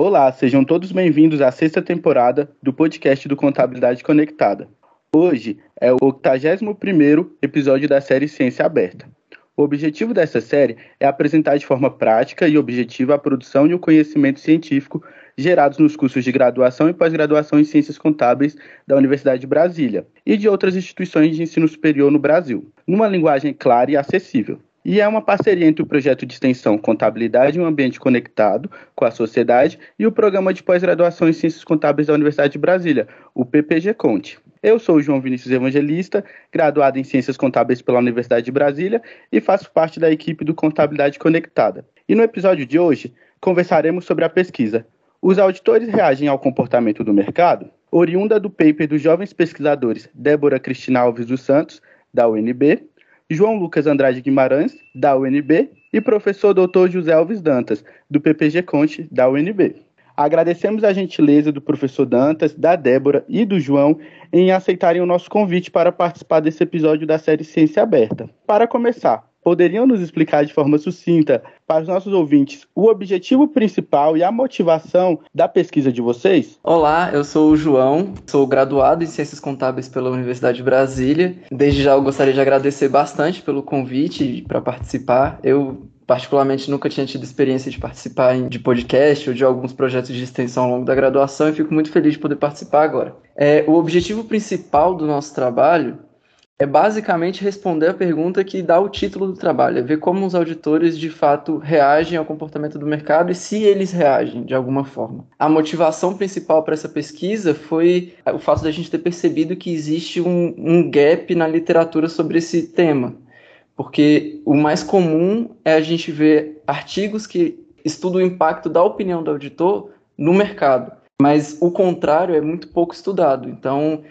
Olá, sejam todos bem-vindos à sexta temporada do podcast do Contabilidade Conectada. Hoje é o 81º episódio da série Ciência Aberta. O objetivo dessa série é apresentar de forma prática e objetiva a produção e o conhecimento científico gerados nos cursos de graduação e pós-graduação em Ciências Contábeis da Universidade de Brasília e de outras instituições de ensino superior no Brasil, numa linguagem clara e acessível. E é uma parceria entre o projeto de extensão Contabilidade em um Ambiente Conectado com a Sociedade e o Programa de Pós-Graduação em Ciências Contábeis da Universidade de Brasília, o PPG Conte. Eu sou o João Vinícius Evangelista, graduado em Ciências Contábeis pela Universidade de Brasília e faço parte da equipe do Contabilidade Conectada. E no episódio de hoje, conversaremos sobre a pesquisa Os auditores reagem ao comportamento do mercado? Oriunda do paper dos jovens pesquisadores Débora Cristina Alves dos Santos, da UNB, João Lucas Andrade Guimarães, da UNB, e professor Dr. José Alves Dantas, do PPG Conte, da UNB. Agradecemos a gentileza do professor Dantas, da Débora e do João em aceitarem o nosso convite para participar desse episódio da série Ciência Aberta. Para começar, poderiam nos explicar de forma sucinta para os nossos ouvintes o objetivo principal e a motivação da pesquisa de vocês? Olá, eu sou o João, sou graduado em Ciências Contábeis pela Universidade de Brasília. Desde já eu gostaria de agradecer bastante pelo convite para participar. Eu particularmente nunca tinha tido experiência de participar de podcast ou de alguns projetos de extensão ao longo da graduação e fico muito feliz de poder participar agora. É, o objetivo principal do nosso trabalho é basicamente responder a pergunta que dá o título do trabalho, é ver como os auditores de fato reagem ao comportamento do mercado e se eles reagem de alguma forma. A motivação principal para essa pesquisa foi o fato da gente ter percebido que existe um, um gap na literatura sobre esse tema, porque o mais comum é a gente ver artigos que estudam o impacto da opinião do auditor no mercado, mas o contrário é muito pouco estudado. Então,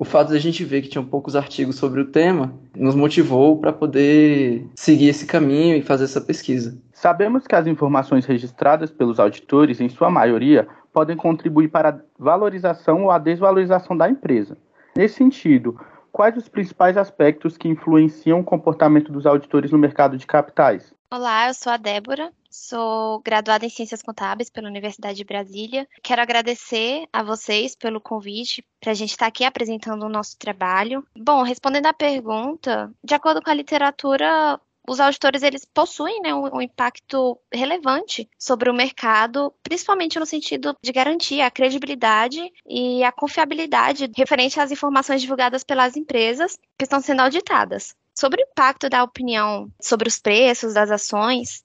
o fato de a gente ver que tinham poucos artigos sobre o tema nos motivou para poder seguir esse caminho e fazer essa pesquisa. Sabemos que as informações registradas pelos auditores, em sua maioria, podem contribuir para a valorização ou a desvalorização da empresa. Nesse sentido, quais os principais aspectos que influenciam o comportamento dos auditores no mercado de capitais? Olá, eu sou a Débora, sou graduada em Ciências Contábeis pela Universidade de Brasília. Quero agradecer a vocês pelo convite para a gente estar aqui apresentando o nosso trabalho. Bom, respondendo à pergunta, de acordo com a literatura, os auditores eles possuem né, um, um, impacto relevante sobre o mercado, principalmente no sentido de garantir a credibilidade e a confiabilidade referente às informações divulgadas pelas empresas que estão sendo auditadas. Sobre o impacto da opinião sobre os preços das ações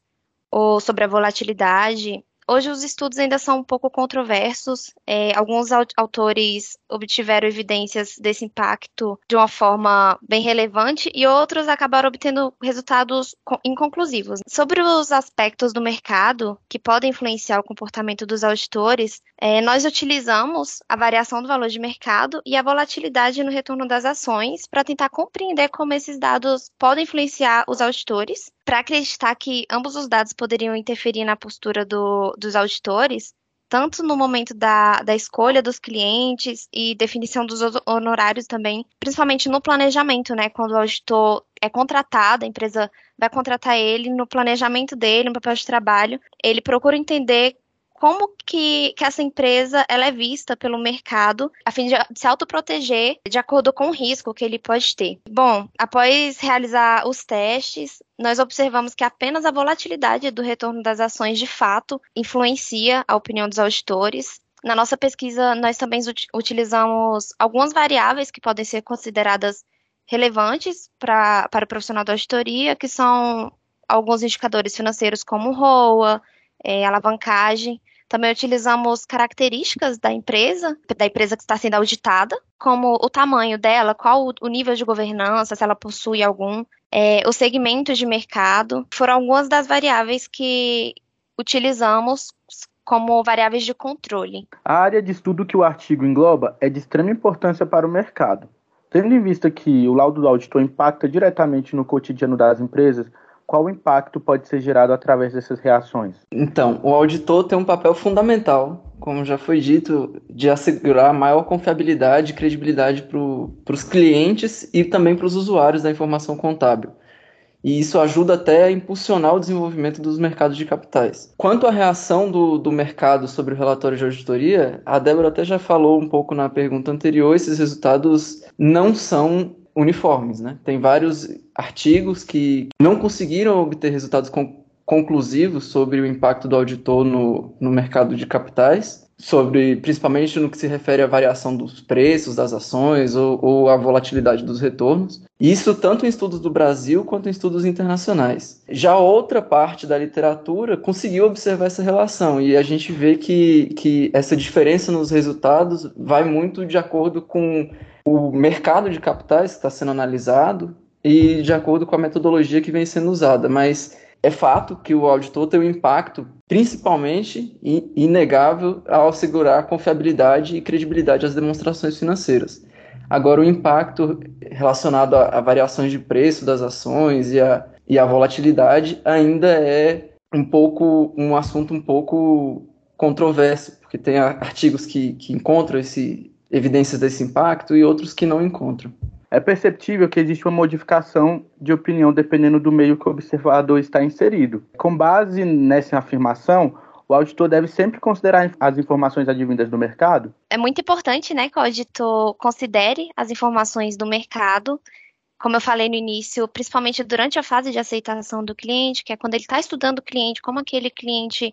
ou sobre a volatilidade, Hoje os estudos ainda são um pouco controversos. É, alguns autores obtiveram evidências desse impacto de uma forma bem relevante e outros acabaram obtendo resultados inconclusivos. Sobre os aspectos do mercado que podem influenciar o comportamento dos auditores, é, nós utilizamos a variação do valor de mercado e a volatilidade no retorno das ações para tentar compreender como esses dados podem influenciar os auditores para acreditar que ambos os dados poderiam interferir na postura do, dos auditores, tanto no momento da, da escolha dos clientes e definição dos honorários também, principalmente no planejamento, né? Quando o auditor é contratado, a empresa vai contratar ele no planejamento dele, no papel de trabalho, ele procura entender como que, que essa empresa ela é vista pelo mercado a fim de, se autoproteger de acordo com o risco que ele pode ter. Bom, após realizar os testes, nós observamos que apenas a volatilidade do retorno das ações de fato influencia a opinião dos auditores. Na nossa pesquisa, nós também utilizamos algumas variáveis que podem ser consideradas relevantes pra, para o profissional da auditoria, que são alguns indicadores financeiros como ROA, é, alavancagem, também utilizamos características da empresa, da empresa que está sendo auditada, como o tamanho dela, qual o nível de governança, se ela possui algum, é, o segmento de mercado. Foram algumas das variáveis que utilizamos como variáveis de controle. A área de estudo que o artigo engloba é de extrema importância para o mercado. Tendo em vista que o laudo do auditor impacta diretamente no cotidiano das empresas, qual impacto pode ser gerado através dessas reações? Então, o auditor tem um papel fundamental, como já foi dito, de assegurar maior confiabilidade e credibilidade para os clientes e também para os usuários da informação contábil. e isso ajuda até a impulsionar o desenvolvimento dos mercados de capitais. Quanto à reação do, do mercado sobre o relatório de auditoria, a Débora até já falou um pouco na pergunta anterior, esses resultados não são uniformes, né? Tem vários artigos que não conseguiram obter resultados conclusivos sobre o impacto do auditor no, no mercado de capitais, sobre principalmente no que se refere à variação dos preços das ações ou, ou à volatilidade dos retornos. Isso tanto em estudos do Brasil quanto em estudos internacionais. Já outra parte da literatura conseguiu observar essa relação e a gente vê que, que essa diferença nos resultados vai muito de acordo com o mercado de capitais está sendo analisado e de acordo com a metodologia que vem sendo usada. Mas é fato que o auditor tem um impacto principalmente inegável ao assegurar confiabilidade e credibilidade às demonstrações financeiras. Agora, o impacto relacionado a, a variações de preço das ações e a, e a volatilidade ainda é um pouco um assunto um pouco controverso, porque tem artigos que, que encontram esse, evidências desse impacto e outros que não encontram é perceptível que existe uma modificação de opinião dependendo do meio que o observador está inserido. Com base nessa afirmação, o auditor deve sempre considerar as informações advindas do mercado? É muito importante né, que o auditor considere as informações do mercado. Como eu falei no início, principalmente durante a fase de aceitação do cliente, que é quando ele está estudando o cliente, como aquele cliente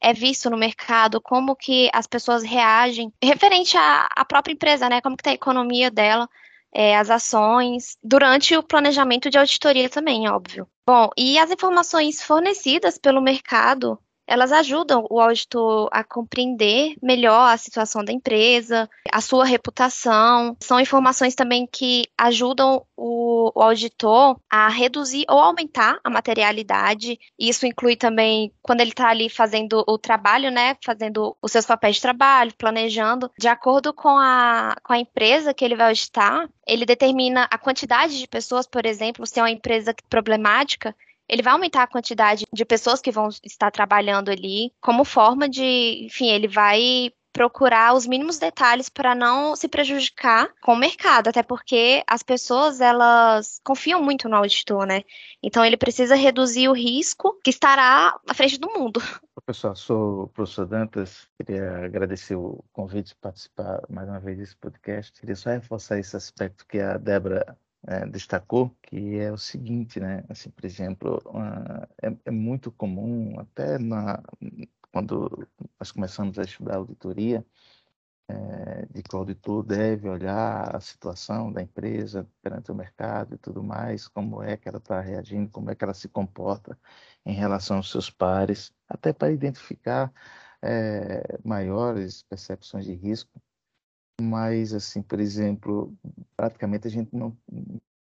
é visto no mercado, como que as pessoas reagem, referente à, à própria empresa, né? Como que está a economia dela é, as ações, durante o planejamento de auditoria também, óbvio. Bom, e as informações fornecidas pelo mercado elas ajudam o auditor a compreender melhor a situação da empresa, a sua reputação. São informações também que ajudam o, o auditor a reduzir ou aumentar a materialidade. Isso inclui também quando ele está ali fazendo o trabalho, né? Fazendo os seus papéis de trabalho, planejando, de acordo com a, com a empresa que ele vai auditar, ele determina a quantidade de pessoas, por exemplo, se é uma empresa problemática, ele vai aumentar a quantidade de pessoas que vão estar trabalhando ali, como forma de, enfim, ele vai procurar os mínimos detalhes para não se prejudicar com o mercado, até porque as pessoas elas confiam muito no auditor, né? Então ele precisa reduzir o risco que estará à frente do mundo. Pessoal, sou o professor Dantas, queria agradecer o convite de participar mais uma vez desse podcast. Queria só reforçar esse aspecto que a Débora é, destacou, que é o seguinte, né? Assim, por exemplo, uh, é, é, muito comum, até na, quando nós começamos a estudar auditoria, é, de que o auditor deve olhar a situação da empresa perante o mercado e tudo mais, como é que ela está reagindo, como é que ela se comporta em relação aos seus pares, até para identificar é, maiores percepções de risco mas, assim, por exemplo, praticamente a gente não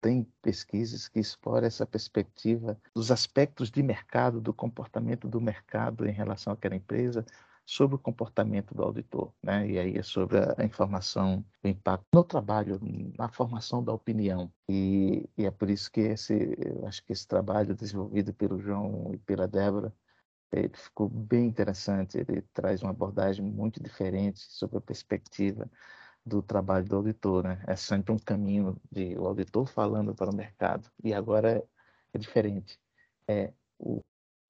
tem pesquisas que exploram essa perspectiva dos aspectos de mercado, do comportamento do mercado em relação àquela empresa, sobre o comportamento do auditor, né? E aí é sobre a informação, o impacto no trabalho, na formação da opinião. E, e é por isso que esse, eu acho que esse trabalho desenvolvido pelo João e pela Débora ele ficou bem interessante. Ele traz uma abordagem muito diferente sobre a perspectiva do trabalho do auditor, né? É sempre um caminho de o auditor falando para o mercado. E agora é diferente. É o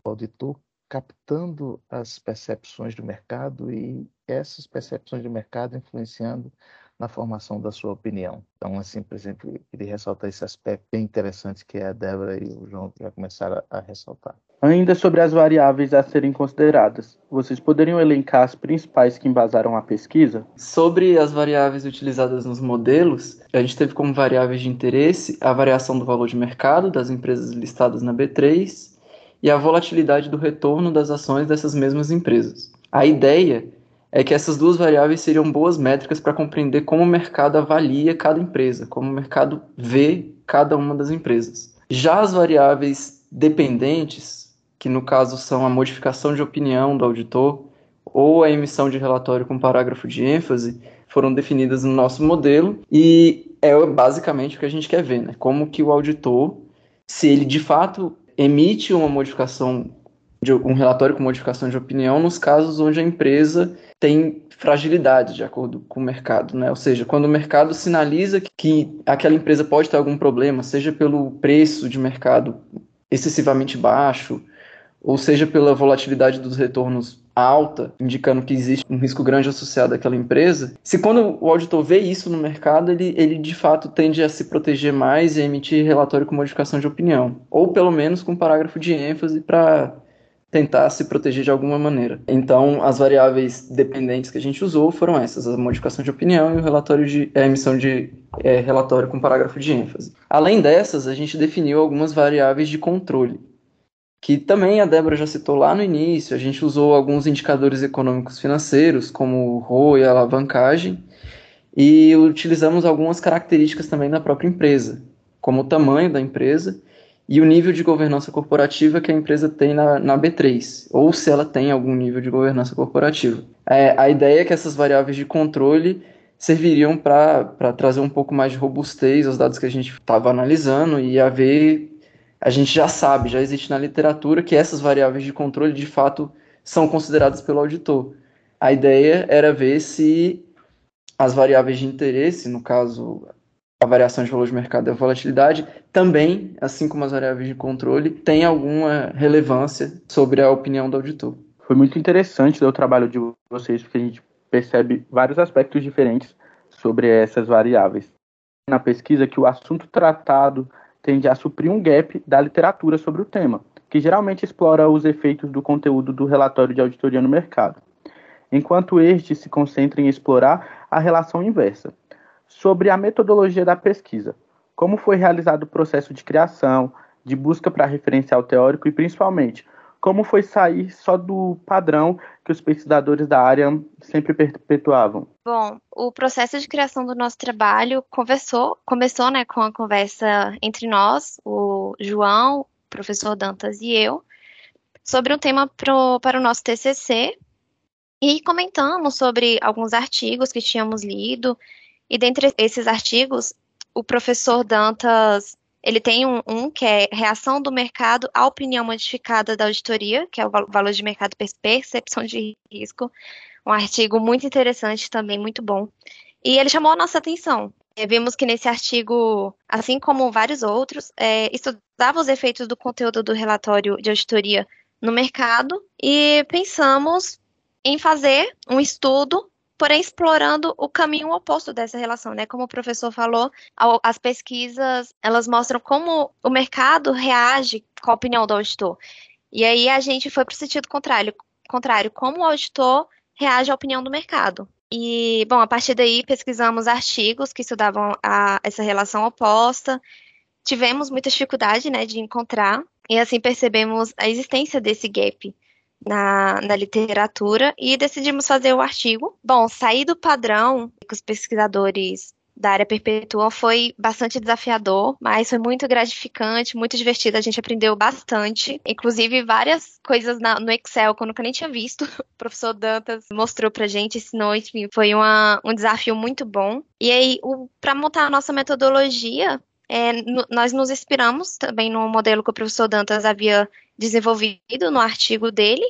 auditor captando as percepções do mercado e essas percepções do mercado influenciando na formação da sua opinião. Então, assim, por exemplo, eu queria ressaltar esse aspecto bem interessante que a Débora e o João já começaram a ressaltar. Ainda sobre as variáveis a serem consideradas, vocês poderiam elencar as principais que embasaram a pesquisa? Sobre as variáveis utilizadas nos modelos, a gente teve como variáveis de interesse a variação do valor de mercado das empresas listadas na B3 e a volatilidade do retorno das ações dessas mesmas empresas. A ideia é que essas duas variáveis seriam boas métricas para compreender como o mercado avalia cada empresa, como o mercado vê cada uma das empresas. Já as variáveis dependentes que no caso são a modificação de opinião do auditor ou a emissão de relatório com parágrafo de ênfase, foram definidas no nosso modelo e é basicamente o que a gente quer ver, né? Como que o auditor, se ele de fato emite uma modificação de um relatório com modificação de opinião nos casos onde a empresa tem fragilidade de acordo com o mercado, né? Ou seja, quando o mercado sinaliza que aquela empresa pode ter algum problema, seja pelo preço de mercado excessivamente baixo, ou seja pela volatilidade dos retornos alta, indicando que existe um risco grande associado àquela empresa, se quando o auditor vê isso no mercado, ele, ele de fato tende a se proteger mais e emitir relatório com modificação de opinião, ou pelo menos com parágrafo de ênfase para tentar se proteger de alguma maneira. Então, as variáveis dependentes que a gente usou foram essas: a modificação de opinião e o relatório de a emissão de é, relatório com parágrafo de ênfase. Além dessas, a gente definiu algumas variáveis de controle que também a Débora já citou lá no início, a gente usou alguns indicadores econômicos financeiros, como o ROI a alavancagem, e utilizamos algumas características também da própria empresa, como o tamanho da empresa e o nível de governança corporativa que a empresa tem na, na B3, ou se ela tem algum nível de governança corporativa. É, a ideia é que essas variáveis de controle serviriam para trazer um pouco mais de robustez aos dados que a gente estava analisando e haver a gente já sabe, já existe na literatura que essas variáveis de controle de fato são consideradas pelo auditor. A ideia era ver se as variáveis de interesse, no caso a variação de valor de mercado e a volatilidade, também, assim como as variáveis de controle, têm alguma relevância sobre a opinião do auditor. Foi muito interessante o trabalho de vocês, porque a gente percebe vários aspectos diferentes sobre essas variáveis. Na pesquisa, que o assunto tratado tende a suprir um gap da literatura sobre o tema, que geralmente explora os efeitos do conteúdo do relatório de auditoria no mercado, enquanto este se concentra em explorar a relação inversa. Sobre a metodologia da pesquisa, como foi realizado o processo de criação, de busca para referencial teórico e, principalmente, como foi sair só do padrão que os pesquisadores da área sempre perpetuavam? Bom, o processo de criação do nosso trabalho conversou, começou né, com a conversa entre nós, o João, o professor Dantas e eu, sobre um tema pro, para o nosso TCC e comentamos sobre alguns artigos que tínhamos lido. E dentre esses artigos, o professor Dantas ele tem um, um, que é reação do mercado à opinião modificada da auditoria, que é o valor de mercado percepção de risco. Um artigo muito interessante também, muito bom. E ele chamou a nossa atenção. É, vimos que nesse artigo, assim como vários outros, é, estudava os efeitos do conteúdo do relatório de auditoria no mercado e pensamos em fazer um estudo porém explorando o caminho oposto dessa relação, né? Como o professor falou, as pesquisas elas mostram como o mercado reage com a opinião do auditor. E aí a gente foi para o sentido contrário, contrário, como o auditor reage à opinião do mercado. E, bom, a partir daí pesquisamos artigos que estudavam a, essa relação oposta. Tivemos muita dificuldade, né, de encontrar, e assim percebemos a existência desse gap na, na literatura e decidimos fazer o artigo. Bom, sair do padrão que os pesquisadores da área perpetuam foi bastante desafiador, mas foi muito gratificante, muito divertido. A gente aprendeu bastante, inclusive várias coisas na, no Excel que eu nunca nem tinha visto. O professor Dantas mostrou pra gente, ensinou, enfim, foi uma, um desafio muito bom. E aí, para montar a nossa metodologia, é, nós nos inspiramos também no modelo que o professor Dantas havia desenvolvido no artigo dele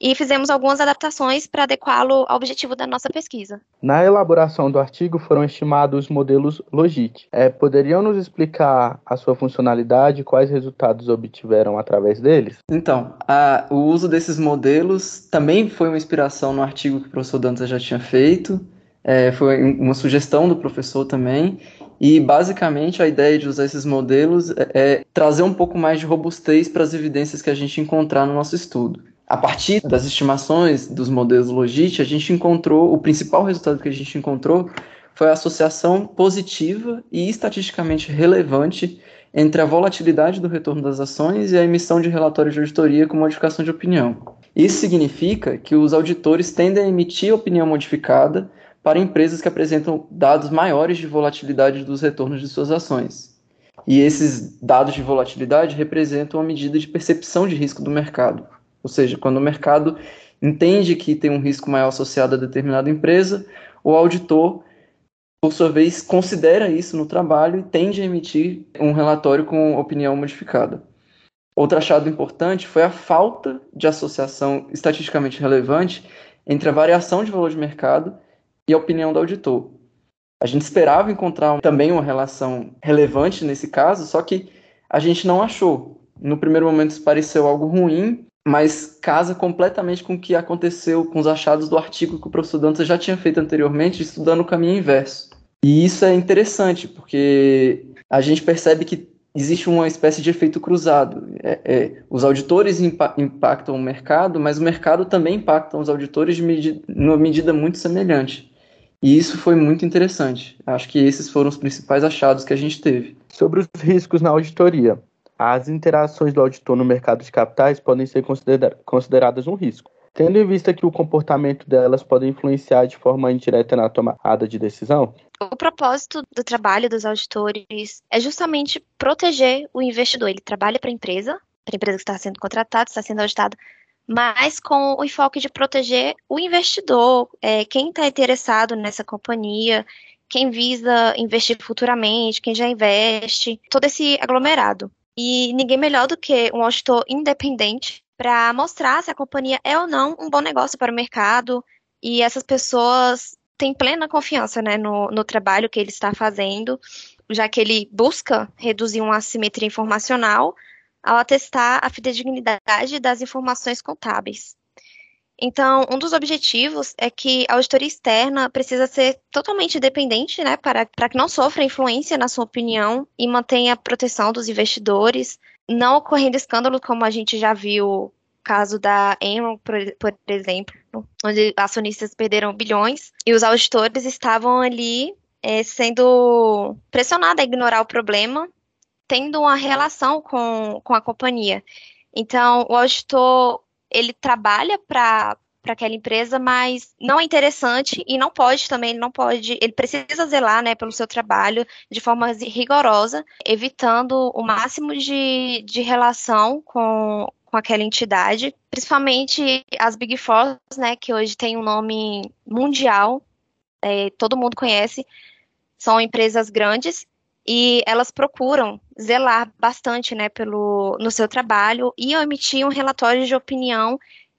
e fizemos algumas adaptações para adequá-lo ao objetivo da nossa pesquisa. Na elaboração do artigo foram estimados modelos Logit. É, poderiam nos explicar a sua funcionalidade e quais resultados obtiveram através deles? Então, a, o uso desses modelos também foi uma inspiração no artigo que o professor Dantas já tinha feito, é, foi uma sugestão do professor também, e basicamente a ideia de usar esses modelos é, é trazer um pouco mais de robustez para as evidências que a gente encontrar no nosso estudo. A partir das estimações dos modelos Logit, a gente encontrou, o principal resultado que a gente encontrou foi a associação positiva e estatisticamente relevante entre a volatilidade do retorno das ações e a emissão de relatório de auditoria com modificação de opinião. Isso significa que os auditores tendem a emitir opinião modificada para empresas que apresentam dados maiores de volatilidade dos retornos de suas ações. E esses dados de volatilidade representam uma medida de percepção de risco do mercado. Ou seja, quando o mercado entende que tem um risco maior associado a determinada empresa, o auditor, por sua vez, considera isso no trabalho e tende a emitir um relatório com opinião modificada. Outro achado importante foi a falta de associação estatisticamente relevante entre a variação de valor de mercado e a opinião do auditor. A gente esperava encontrar também uma relação relevante nesse caso, só que a gente não achou. No primeiro momento isso pareceu algo ruim, mas casa completamente com o que aconteceu com os achados do artigo que o professor Dantas já tinha feito anteriormente, estudando o caminho inverso. E isso é interessante, porque a gente percebe que existe uma espécie de efeito cruzado. É, é, os auditores impa impactam o mercado, mas o mercado também impacta os auditores de medi numa medida muito semelhante. E isso foi muito interessante. Acho que esses foram os principais achados que a gente teve. Sobre os riscos na auditoria. As interações do auditor no mercado de capitais podem ser considera consideradas um risco, tendo em vista que o comportamento delas pode influenciar de forma indireta na tomada de decisão. O propósito do trabalho dos auditores é justamente proteger o investidor. Ele trabalha para a empresa, para a empresa que está sendo contratada, está sendo auditada, mas com o enfoque de proteger o investidor, é, quem está interessado nessa companhia, quem visa investir futuramente, quem já investe, todo esse aglomerado. E ninguém melhor do que um auditor independente para mostrar se a companhia é ou não um bom negócio para o mercado e essas pessoas têm plena confiança né, no, no trabalho que ele está fazendo, já que ele busca reduzir uma assimetria informacional ao atestar a fidedignidade das informações contábeis. Então, um dos objetivos é que a auditoria externa precisa ser totalmente independente, né, para, para que não sofra influência na sua opinião e mantenha a proteção dos investidores, não ocorrendo escândalo como a gente já viu caso da Enron, por, por, exemplo, onde acionistas perderam bilhões e os auditores estavam ali é, sendo pressionados a ignorar o problema, tendo uma relação com, com a companhia. Então, o auditor ele trabalha para para aquela empresa, mas não é interessante e não pode também, ele não pode, ele precisa zelar, né, pelo seu trabalho de forma rigorosa, evitando o máximo de, de relação com, com aquela entidade, principalmente as Big Four, né, que hoje tem um nome mundial, é, todo mundo conhece, são empresas grandes e elas procuram zelar bastante, né, pelo no seu trabalho e emitir um relatório de opinião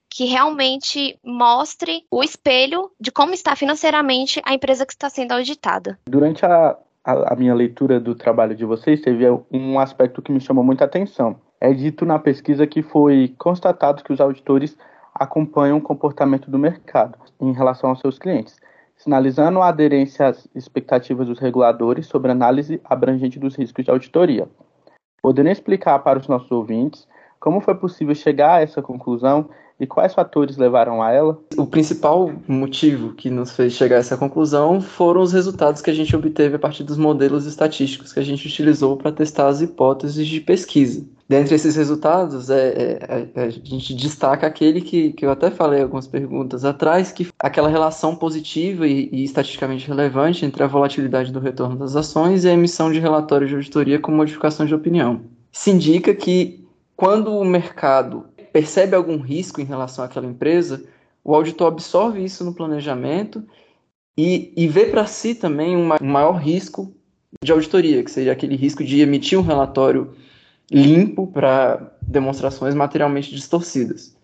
que realmente mostre o espelho de como está financeiramente a empresa que está sendo auditada. Durante a, a, a minha leitura do trabalho de vocês, teve um aspecto que me chamou muita atenção. É dito na pesquisa que foi constatado que os auditores acompanham o comportamento do mercado em relação aos seus clientes sinalizando a aderência às expectativas dos reguladores sobre análise abrangente dos riscos de auditoria. Poderia explicar para os nossos ouvintes como foi possível chegar a essa conclusão e quais fatores levaram a ela? O principal motivo que nos fez chegar a essa conclusão foram os resultados que a gente obteve a partir dos modelos estatísticos que a gente utilizou para testar as hipóteses de pesquisa. Dentre esses resultados, é, é, é, a gente destaca aquele que, que eu até falei algumas perguntas atrás, que aquela relação positiva e, e estatisticamente relevante entre a volatilidade do retorno das ações e a emissão de relatórios de auditoria com modificação de opinião. Se indica que quando o mercado percebe algum risco em relação àquela empresa, o auditor absorve isso no planejamento e, e vê para si também um maior risco de auditoria, que seria aquele risco de emitir um relatório limpo para demonstrações materialmente distorcidas.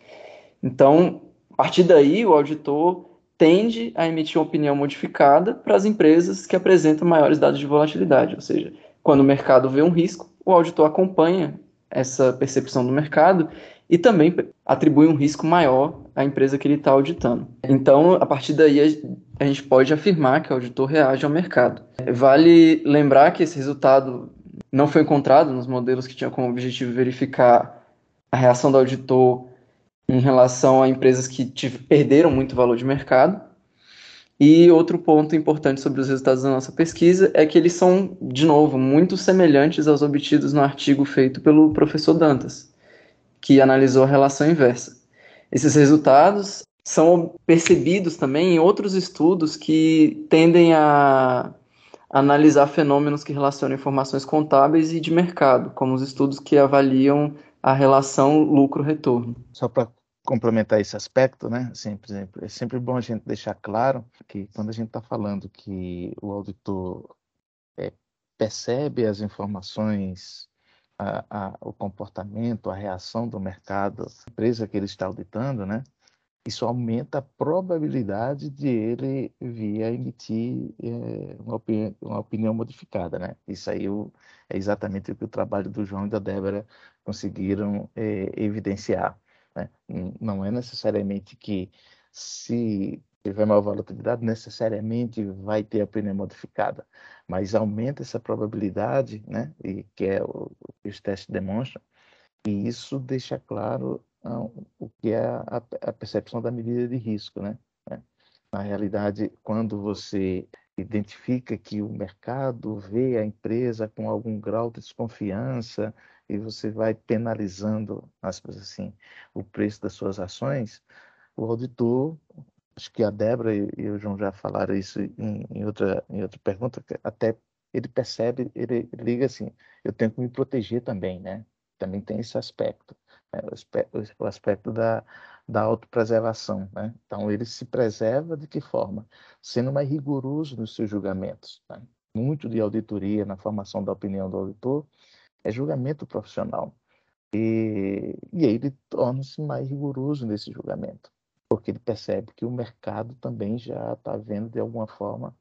Então, a partir daí, o auditor tende a emitir uma opinião modificada para as empresas que apresentam maiores dados de volatilidade, ou seja, quando o mercado vê um risco, o auditor acompanha essa percepção do mercado e também atribui um risco maior à empresa que ele está auditando. Então, a partir daí, a gente pode afirmar que o auditor reage ao mercado. Vale lembrar que esse resultado não foi encontrado nos modelos que tinham como objetivo verificar a reação do auditor em relação a empresas que perderam muito valor de mercado. E outro ponto importante sobre os resultados da nossa pesquisa é que eles são, de novo, muito semelhantes aos obtidos no artigo feito pelo professor Dantas que analisou a relação inversa. Esses resultados são percebidos também em outros estudos que tendem a analisar fenômenos que relacionam informações contábeis e de mercado, como os estudos que avaliam a relação lucro-retorno. Só para complementar esse aspecto, né? Assim, por exemplo, é sempre bom a gente deixar claro que quando a gente está falando que o auditor é, percebe as informações a, a, o comportamento, a reação do mercado, a empresa que ele está auditando, né? Isso aumenta a probabilidade de ele vir a emitir é, uma, opinião, uma, opinião, modificada, né? Isso aí é exatamente o que o trabalho do João e da Débora conseguiram é, evidenciar. Né? Não é necessariamente que se tiver maior volatilidade, necessariamente vai ter a pneu modificada, mas aumenta essa probabilidade, né? e que é o, que os testes demonstram, e isso deixa claro ah, o que é a, a, percepção da medida de risco. Né? Na realidade, quando você identifica que o mercado vê a empresa com algum grau de desconfiança e você vai penalizando, aspas assim, o preço das suas ações, o auditor, acho que a Débora e o João já falaram isso em, em outra, em outra pergunta, até ele percebe, ele liga assim, eu tenho que me proteger também, né? Também tem esse aspecto, né? o aspecto, o aspecto da, da autopreservação. Né? Então, ele se preserva de que forma? Sendo mais rigoroso nos seus julgamentos. Né? Muito de auditoria na formação da opinião do auditor é julgamento profissional. E, e aí ele torna-se mais rigoroso nesse julgamento, porque ele percebe que o mercado também já está vendo de alguma forma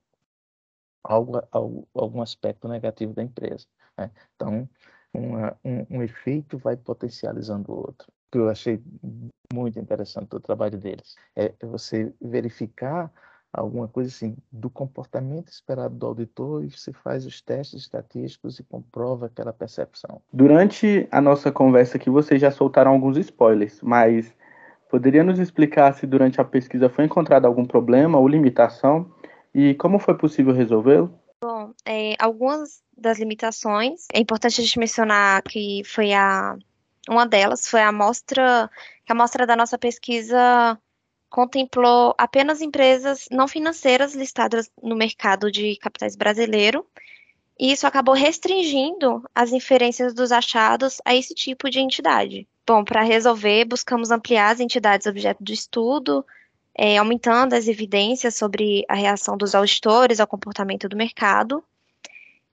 algo, algo, algum aspecto negativo da empresa. Né? Então, uma, um, um efeito vai potencializando o outro que eu achei muito interessante do trabalho deles. É você verificar alguma coisa assim do comportamento esperado do auditor e você faz os testes estatísticos e comprova aquela percepção. Durante a nossa conversa aqui, vocês já soltaram alguns spoilers, mas poderia nos explicar se durante a pesquisa foi encontrado algum problema ou limitação e como foi possível resolvê-lo? Bom, é, algumas das limitações, é importante a gente mencionar que foi a uma delas foi a amostra, que a amostra da nossa pesquisa contemplou apenas empresas não financeiras listadas no mercado de capitais brasileiro, e isso acabou restringindo as inferências dos achados a esse tipo de entidade. Bom, para resolver, buscamos ampliar as entidades objeto de estudo, é, aumentando as evidências sobre a reação dos auditores ao comportamento do mercado,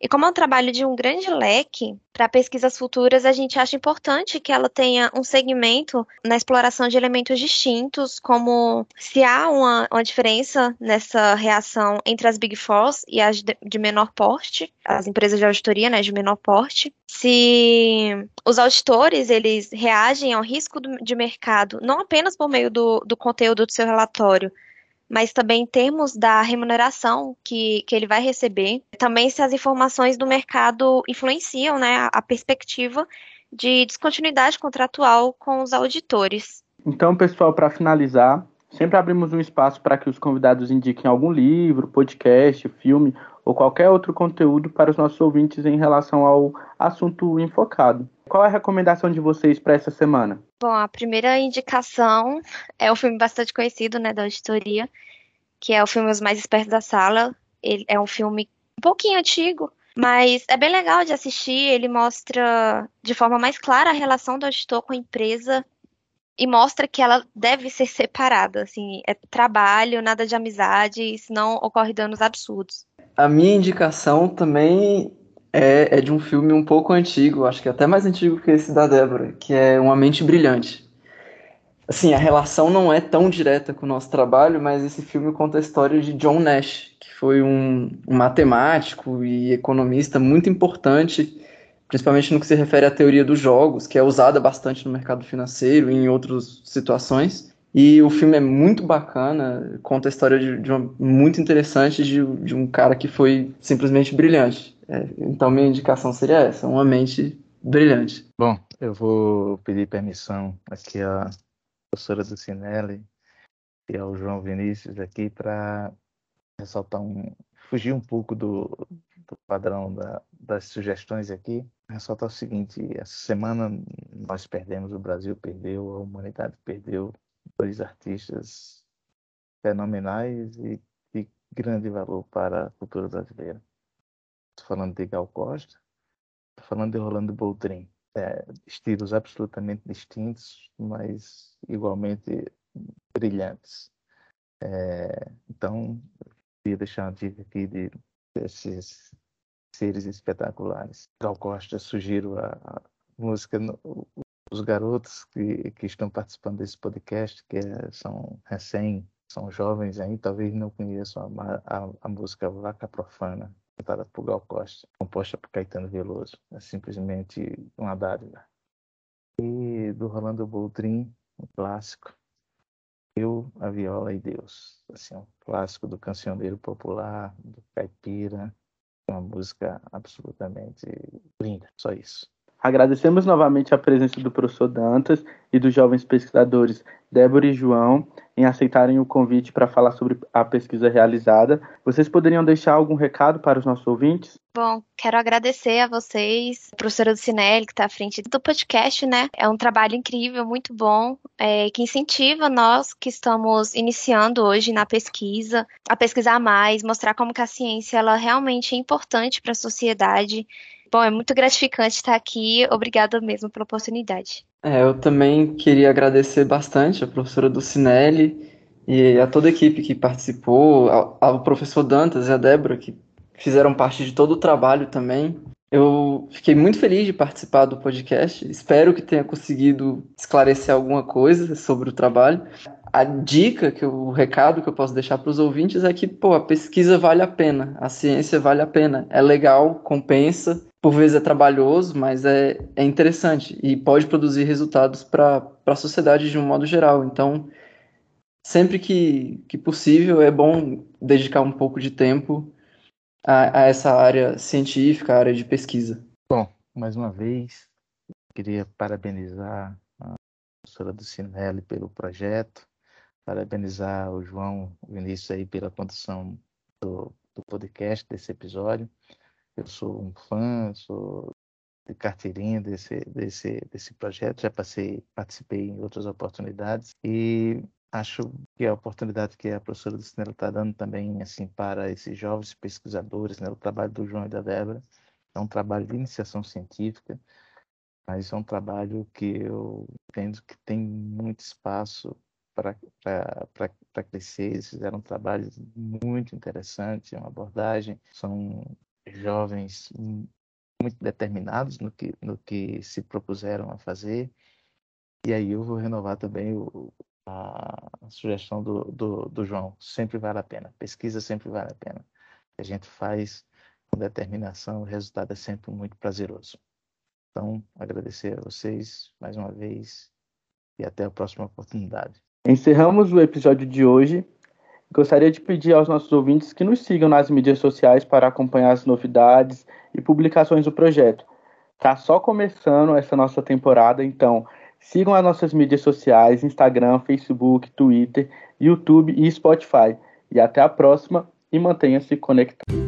e como é um trabalho de um grande leque, para pesquisas futuras, a gente acha importante que ela tenha um segmento na exploração de elementos distintos, como se há uma, uma diferença nessa reação entre as Big Fours e as de, de menor porte, as empresas de auditoria né, de menor porte, se os auditores eles reagem ao risco do, de mercado não apenas por meio do, do conteúdo do seu relatório, mas também em termos da remuneração que, que ele vai receber. Também se as informações do mercado influenciam né, a, a perspectiva de descontinuidade contratual com os auditores. Então, pessoal, para finalizar, sempre abrimos um espaço para que os convidados indiquem algum livro, podcast, filme ou qualquer outro conteúdo para os nossos ouvintes em relação ao assunto enfocado. Qual é a recomendação de vocês para essa semana? Bom, a primeira indicação é um filme bastante conhecido, né, da auditoria, que é o filme Os Mais Espertos da Sala. Ele é um filme um pouquinho antigo, mas é bem legal de assistir. Ele mostra de forma mais clara a relação do auditor com a empresa e mostra que ela deve ser separada. Assim, é trabalho, nada de amizade, senão ocorre danos absurdos. A minha indicação também é, é, de um filme um pouco antigo, acho que até mais antigo que esse da Débora, que é Uma Mente Brilhante. Assim, a relação não é tão direta com o nosso trabalho, mas esse filme conta a história de John Nash, que foi um, um matemático e economista muito importante, principalmente no que se refere à teoria dos jogos, que é usada bastante no mercado financeiro e em outras situações. E o filme é muito bacana, conta a história de, de uma, muito interessante de, de, um cara que foi simplesmente brilhante. É, então, minha indicação seria essa: uma mente brilhante. Bom, eu vou pedir permissão aqui à professora do Cinelli e ao João Vinícius aqui para ressaltar um. fugir um pouco do, do padrão da, das sugestões aqui. Ressaltar o seguinte: essa semana nós perdemos, o Brasil perdeu, a humanidade perdeu dois artistas fenomenais e de grande valor para a cultura brasileira. Estou falando de Gal Costa, estou falando de Rolando Boldrin. É, estilos absolutamente distintos, mas igualmente brilhantes. É, então, queria deixar uma dica aqui de, desses seres espetaculares. Gal Costa, sugiro a, a música os garotos que, que estão participando desse podcast, que é, são recém, são jovens aí, talvez não conheçam a, a, a música Vaca Profana, cantada por Gal Costa, composta por Caetano Veloso. É simplesmente uma dádiva. do Rolando Boldrin, um clássico. Eu, a Viola e Deus. Assim, um clássico do cancioneiro popular, do caipira. Uma música absolutamente linda, só isso. Agradecemos novamente a presença do professor Dantas e dos jovens pesquisadores Débora e João em aceitarem o convite para falar sobre a pesquisa realizada. Vocês poderiam deixar algum recado para os nossos ouvintes? Bom, quero agradecer a vocês, a professora do Cinelli, que está à frente do podcast, né? É um trabalho incrível, muito bom, é, que incentiva nós que estamos iniciando hoje na pesquisa, a pesquisar mais, mostrar como que a ciência ela realmente é importante para a sociedade Bom, é muito gratificante estar aqui. Obrigada mesmo pela oportunidade. É, eu também queria agradecer bastante a professora Dulcinelli e a toda a equipe que participou, ao, ao professor Dantas e a Débora, que fizeram parte de todo o trabalho também. Eu fiquei muito feliz de participar do podcast. Espero que tenha conseguido esclarecer alguma coisa sobre o trabalho. A dica, que o recado que eu posso deixar para os ouvintes é que, pô, a pesquisa vale a pena, a ciência vale a pena, é legal, compensa por vezes é trabalhoso, mas é, é interessante e pode produzir resultados para a sociedade de um modo geral. Então, sempre que, que possível, é bom dedicar um pouco de tempo a, a essa área científica, a área de pesquisa. Bom, mais uma vez, queria parabenizar a professora do Cinelli pelo projeto, parabenizar o João Vinícius aí pela condução do, do podcast desse episódio. Eu sou um fã, sou de carteirinha desse, desse, desse projeto, já passei, participei em outras oportunidades e acho que a oportunidade que a professora do cinema está dando também assim para esses jovens pesquisadores, né, o trabalho do João e da Débora, é um trabalho de iniciação científica, mas é um trabalho que eu entendo que tem muito espaço para crescer. Eles fizeram um trabalho muito interessante, uma abordagem, são jovens muito determinados no que, no que se propuseram a fazer. E aí eu vou renovar também o, a, sugestão do, do, do, João. Sempre vale a pena. Pesquisa sempre vale a pena. A gente faz com determinação, o resultado é sempre muito prazeroso. Então, agradecer a vocês mais uma vez e até a próxima oportunidade. Encerramos o episódio de hoje Gostaria de pedir aos nossos ouvintes que nos sigam nas mídias sociais para acompanhar as novidades e publicações do projeto. Tá só começando essa nossa temporada, então sigam as nossas mídias sociais, Instagram, Facebook, Twitter, YouTube e Spotify. E até a próxima e mantenha-se conectado.